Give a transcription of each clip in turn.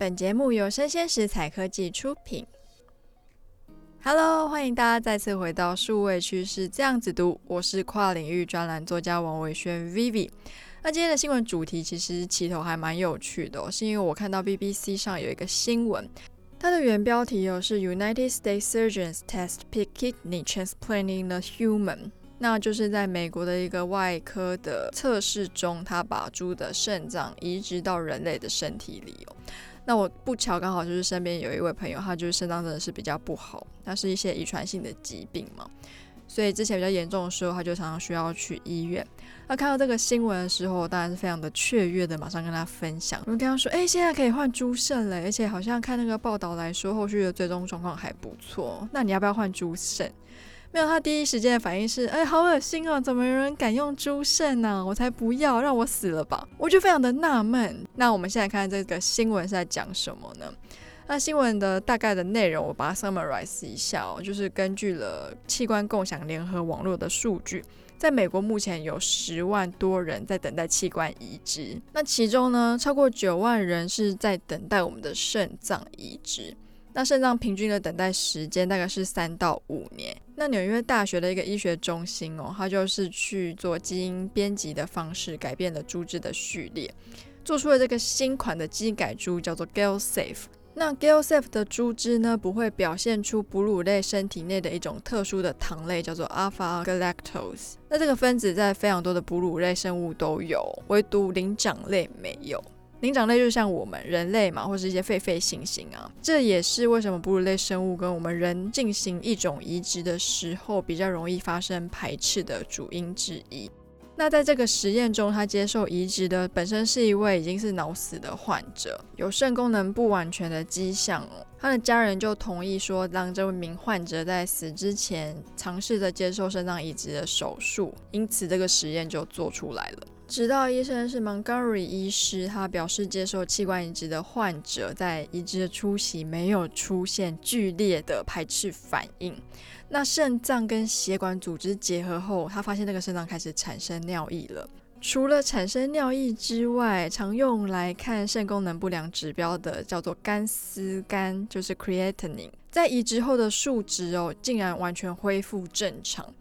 本节目由生鲜食材科技出品。Hello，欢迎大家再次回到数位趋势这样子读，我是跨领域专栏作家王维轩 Vivi。那今天的新闻主题其实起头还蛮有趣的，是因为我看到 BBC 上有一个新闻，它的原标题哦是 United States surgeons test pig kidney transplanting the human。那就是在美国的一个外科的测试中，他把猪的肾脏移植到人类的身体里哦。那我不巧刚好就是身边有一位朋友，他就是肾脏真的是比较不好，他是一些遗传性的疾病嘛，所以之前比较严重的时候，他就常常需要去医院。那看到这个新闻的时候，当然是非常的雀跃的，马上跟他分享。我跟他说：“哎、现在可以换猪肾了，而且好像看那个报道来说，后续的最终状况还不错。那你要不要换猪肾？”没有，他第一时间的反应是：哎，好恶心啊！怎么有人敢用猪肾呢？我才不要，让我死了吧！我就非常的纳闷。那我们现在看这个新闻是在讲什么呢？那新闻的大概的内容，我把它 summarize 一下哦，就是根据了器官共享联合网络的数据，在美国目前有十万多人在等待器官移植，那其中呢，超过九万人是在等待我们的肾脏移植。那肾脏平均的等待时间大概是三到五年。那纽约大学的一个医学中心哦，它就是去做基因编辑的方式改变了猪只的序列，做出了这个新款的基因改猪，叫做 GalSafe。那 GalSafe 的猪只呢，不会表现出哺乳类身体内的一种特殊的糖类，叫做 Alpha Galactose。那这个分子在非常多的哺乳类生物都有，唯独灵长类没有。灵长类就像我们人类嘛，或是一些狒狒、猩猩啊，这也是为什么哺乳类生物跟我们人进行一种移植的时候比较容易发生排斥的主因之一。那在这个实验中，他接受移植的本身是一位已经是脑死的患者，有肾功能不完全的迹象。他的家人就同意说，让这名患者在死之前尝试着接受肾脏移植的手术，因此这个实验就做出来了。直到医生是 Montgomery 医师，他表示接受器官移植的患者在移植的初期没有出现剧烈的排斥反应。那肾脏跟血管组织结合后，他发现那个肾脏开始产生尿液了。除了产生尿液之外，常用来看肾功能不良指标的叫做肝丝酐，就是 creatinine，在移植后的数值哦，竟然完全恢复正常。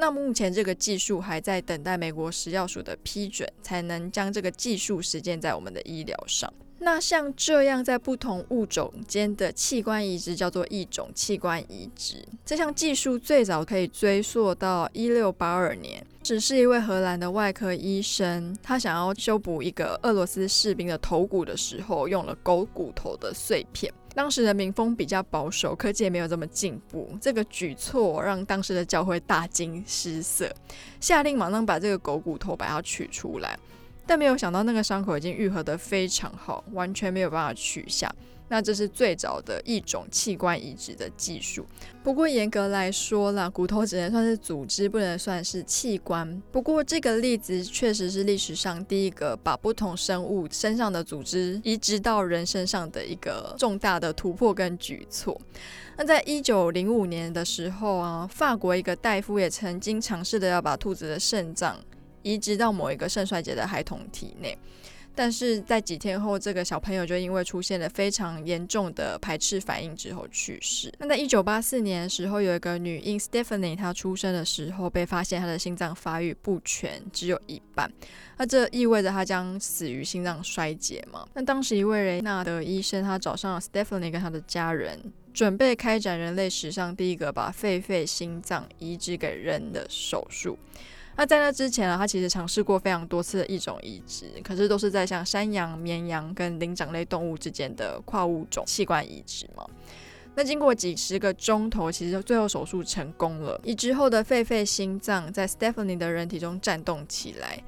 那目前这个技术还在等待美国食药署的批准，才能将这个技术实践在我们的医疗上。那像这样在不同物种间的器官移植叫做异种器官移植。这项技术最早可以追溯到一六八二年，只是一位荷兰的外科医生，他想要修补一个俄罗斯士兵的头骨的时候，用了狗骨头的碎片。当时的民风比较保守，科技也没有这么进步。这个举措让当时的教会大惊失色，下令马上把这个狗骨头把它取出来。但没有想到，那个伤口已经愈合得非常好，完全没有办法取下。那这是最早的一种器官移植的技术。不过严格来说啦，骨头只能算是组织，不能算是器官。不过这个例子确实是历史上第一个把不同生物身上的组织移植到人身上的一个重大的突破跟举措。那在一九零五年的时候啊，法国一个大夫也曾经尝试的要把兔子的肾脏移植到某一个肾衰竭的孩童体内。但是在几天后，这个小朋友就因为出现了非常严重的排斥反应之后去世。那在一九八四年的时候，有一个女婴 Stephanie，她出生的时候被发现她的心脏发育不全，只有一半。那这意味着她将死于心脏衰竭嘛？那当时一位雷纳德医生，他找上了 Stephanie 跟他的家人，准备开展人类史上第一个把狒狒心脏移植给人的手术。那在那之前呢，他其实尝试过非常多次的一种移植，可是都是在像山羊、绵羊跟灵长类动物之间的跨物种器官移植嘛。那经过几十个钟头，其实最后手术成功了，移植后的狒狒心脏在 Stephanie 的人体中颤动起来，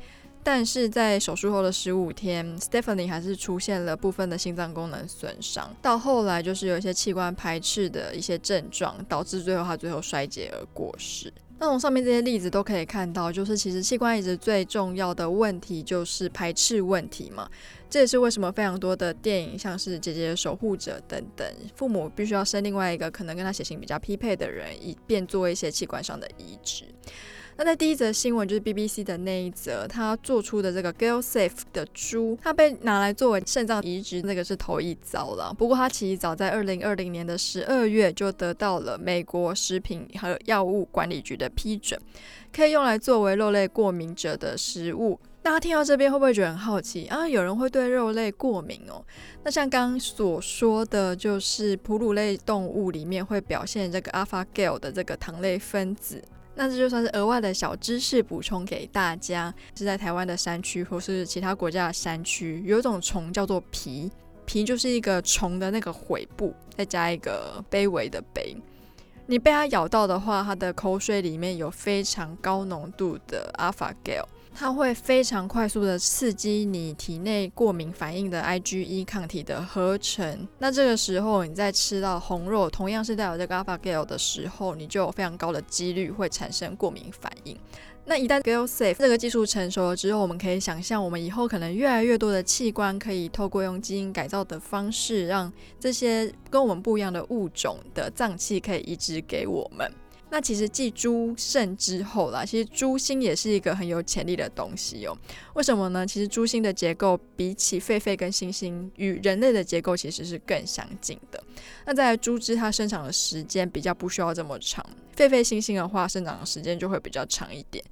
但是在手术后的十五天，Stephanie 还是出现了部分的心脏功能损伤，到后来就是有一些器官排斥的一些症状，导致最后他最后衰竭而过世。那从上面这些例子都可以看到，就是其实器官移植最重要的问题就是排斥问题嘛。这也是为什么非常多的电影，像是《姐姐的守护者》等等，父母必须要生另外一个可能跟他血型比较匹配的人，以便做一些器官上的移植。那在第一则新闻就是 BBC 的那一则，他做出的这个 GelSafe 的猪，它被拿来作为肾脏移植，那个是头一遭了。不过它其实早在二零二零年的十二月就得到了美国食品和药物管理局的批准，可以用来作为肉类过敏者的食物。大家听到这边会不会觉得很好奇啊？有人会对肉类过敏哦？那像刚刚所说的就是哺乳类动物里面会表现这个 Alpha Gal 的这个糖类分子。那这就算是额外的小知识补充给大家。是在台湾的山区或是其他国家的山区，有一种虫叫做蜱，蜱就是一个虫的那个尾部，再加一个卑微的卑。你被它咬到的话，它的口水里面有非常高浓度的阿尔法狗。它会非常快速的刺激你体内过敏反应的 IgE 抗体的合成。那这个时候你在吃到红肉，同样是带有这个 Alpha Gal 的时候，你就有非常高的几率会产生过敏反应。那一旦 GeoSafe 这个技术成熟了之后，我们可以想象，我们以后可能越来越多的器官可以透过用基因改造的方式，让这些跟我们不一样的物种的脏器可以移植给我们。那其实继猪肾之后啦，其实猪心也是一个很有潜力的东西哦。为什么呢？其实猪心的结构比起狒狒跟猩猩与人类的结构其实是更相近的。那在猪只它生长的时间比较不需要这么长，狒狒、猩猩的话生长的时间就会比较长一点。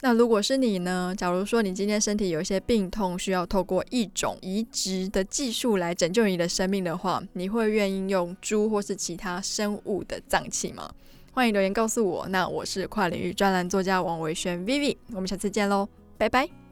那如果是你呢？假如说你今天身体有一些病痛，需要透过一种移植的技术来拯救你的生命的话，你会愿意用猪或是其他生物的脏器吗？欢迎留言告诉我。那我是跨领域专栏作家王维轩 Vivi，我们下次见喽，拜拜。